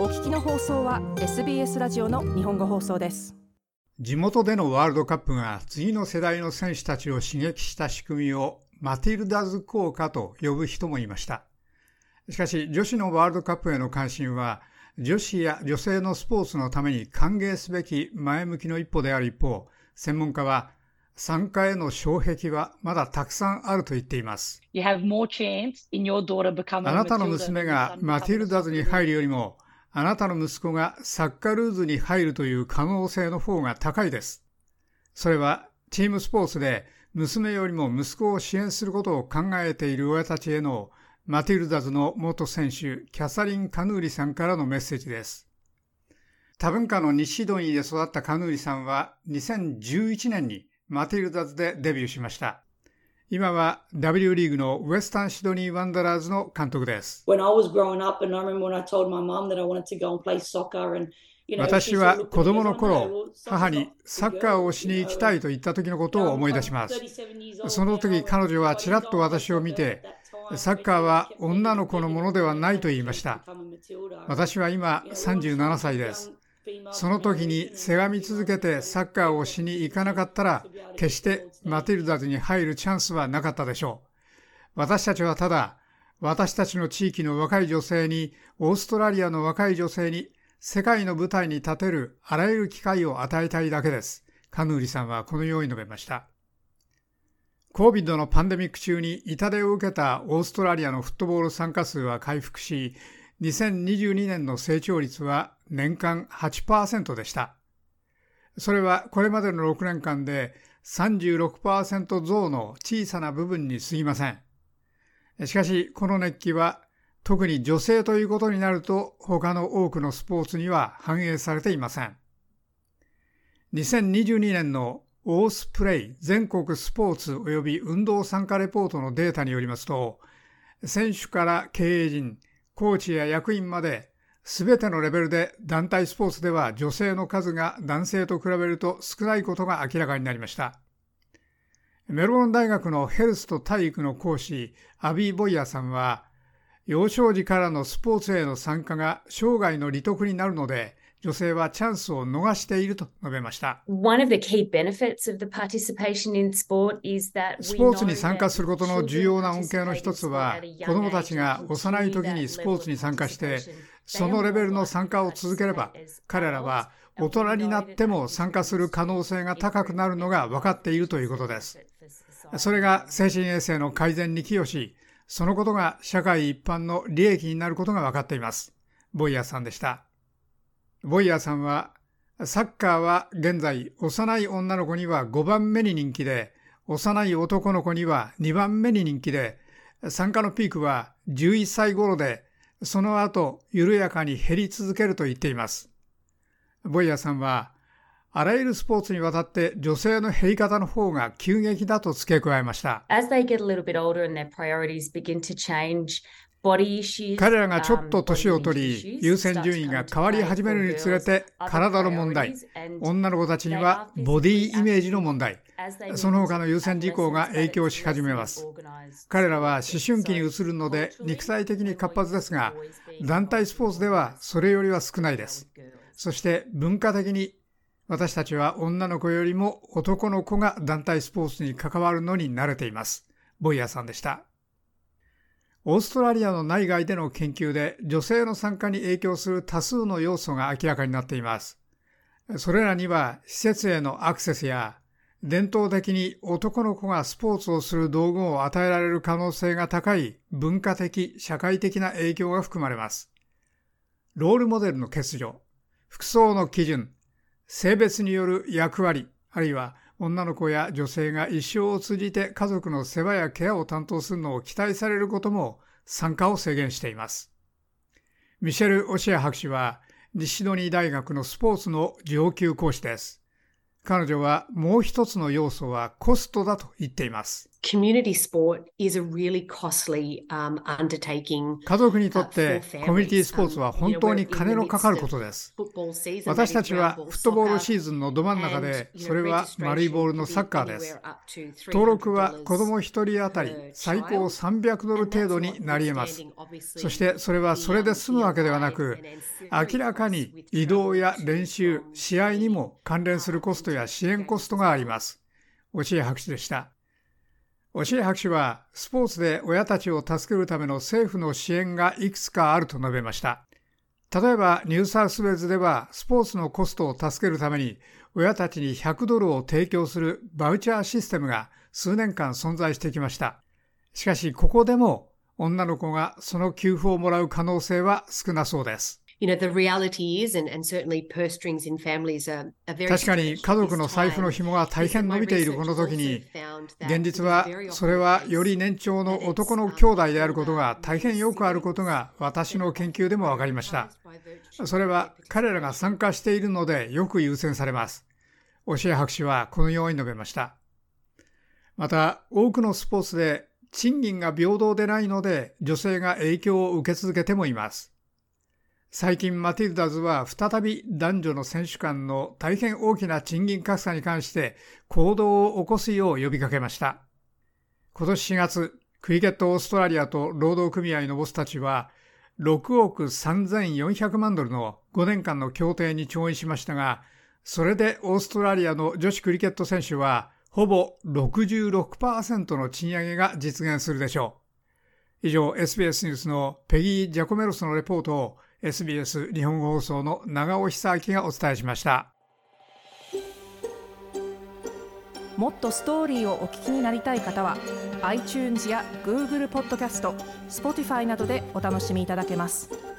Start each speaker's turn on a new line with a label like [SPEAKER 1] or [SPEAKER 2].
[SPEAKER 1] お聞きの放送は SBS ラジオの日本語放送です
[SPEAKER 2] 地元でのワールドカップが次の世代の選手たちを刺激した仕組みをマティルダズ効果と呼ぶ人もいましたしかし女子のワールドカップへの関心は女子や女性のスポーツのために歓迎すべき前向きの一歩である一方専門家は参加への障壁はまだたくさんあると言っています。あなたの娘がマティルダズに入るよりも、あなたの息子がサッカールーズに入るという可能性の方が高いです。それはチームスポーツで娘よりも息子を支援することを考えている親たちへのマティルダズの元選手キャサリン・カヌーリさんからのメッセージです。多文化の西シドニーで育ったカヌーリさんは2011年にマティルダズでデビューしました。今は W リーグのウェスタンシドニー・ワンダラーズの監督です。私は子供の頃、母にサッカーをしに行きたいと言った時のことを思い出します。その時彼女はちらっと私を見て、サッカーは女の子のものではないと言いました。私は今37歳です。その時にせがみ続けてサッカーをしに行かなかったら、決してマティルダズに入るチャンスはなかったでしょう。私たちはただ、私たちの地域の若い女性に、オーストラリアの若い女性に、世界の舞台に立てるあらゆる機会を与えたいだけです。カヌーリさんはこのように述べました。COVID のパンデミック中に痛手を受けたオーストラリアのフットボール参加数は回復し、2022年の成長率は年間8%でした。それはこれまでの6年間で36%増の小さな部分に過ぎません。しかし、この熱気は特に女性ということになると他の多くのスポーツには反映されていません。2022年のオースプレイ全国スポーツ及び運動参加レポートのデータによりますと、選手から経営陣、コーチや役員まですべてのレベルで団体スポーツでは女性の数が男性と比べると少ないことが明らかになりました。メロン大学のヘルスと体育の講師、アビー・ボイヤーさんは、幼少時からのスポーツへの参加が生涯の利得になるので、女性はチャンスを逃していると述べました。スポーツに参加することの重要な恩恵の一つは、子供たちが幼い時にスポーツに参加して、そのレベルの参加を続ければ、彼らは大人になっても参加する可能性が高くなるのが分かっているということです。それが精神衛生の改善に寄与し、そのことが社会一般の利益になることが分かっています。ボイヤーさんでした。ボイヤーさんは、サッカーは現在幼い女の子には5番目に人気で、幼い男の子には2番目に人気で、参加のピークは11歳頃で、その後緩やかに減り続けると言っています。ボイヤさんは、あらゆるスポーツにわたって女性の減り方の方が急激だと付け加えました。As they get a little bit older and their priorities begin to change, 彼らがちょっと年を取り、優先順位が変わり始めるにつれて、体の問題、女の子たちにはボディイメージの問題、その他の優先事項が影響し始めます。彼らは思春期に移るので肉体的に活発ですが、団体スポーツではそれよりは少ないです。そして文化的に私たちは女の子よりも男の子が団体スポーツに関わるのに慣れています。ボイヤーさんでした。オーストラリアの内外での研究で女性の参加に影響する多数の要素が明らかになっています。それらには施設へのアクセスや伝統的に男の子がスポーツをする道具を与えられる可能性が高い文化的、社会的な影響が含まれます。ロールモデルの欠如、服装の基準、性別による役割、あるいは女の子や女性が一生を通じて家族の世話やケアを担当するのを期待されることも参加を制限しています。ミシェル・オシア博士は西シドニー大学のスポーツの上級講師です。彼女はもう一つの要素はコストだと言っています。
[SPEAKER 3] Community sport is a really costly、um, undertaking.
[SPEAKER 2] 家族にとってコミュニティスポーツは本当に金のかかることです。私たちはフットボールシーズンのど真ん中で、それは丸いボールのサッカーです。登録は子供1人当たり最高300ドル程度になり得ます。そしてそれはそれで済むわけではなく、明らかに移動や練習、試合にも関連するコストや支援コストがあります。教え博士でした。教え博士は、スポーツで親たちを助けるための政府の支援がいくつかあると述べました。例えば、ニューサウスウェーズでは、スポーツのコストを助けるために、親たちに100ドルを提供するバウチャーシステムが数年間存在してきました。しかし、ここでも女の子がその給付をもらう可能性は少なそうです。確かに家族の財布の紐が大変伸びているこの時に、現実はそれはより年長の男の兄弟であることが大変よくあることが私の研究でも分かりました。それは彼らが参加しているのでよく優先されます。教え博士はこのように述べました。また、多くのスポーツで賃金が平等でないので女性が影響を受け続けてもいます。最近マティルダズは再び男女の選手間の大変大きな賃金格差に関して行動を起こすよう呼びかけました。今年4月、クリケットオーストラリアと労働組合のボスたちは6億3400万ドルの5年間の協定に調印しましたが、それでオーストラリアの女子クリケット選手はほぼ66%の賃上げが実現するでしょう。以上、SBS ニュースのペギー・ジャコメロスのレポートを SBS 日本放送の長尾久明がお伝えしました。
[SPEAKER 1] もっとストーリーをお聞きになりたい方は iTunes や Google ポッドキャスト Spotify などでお楽しみいただけます。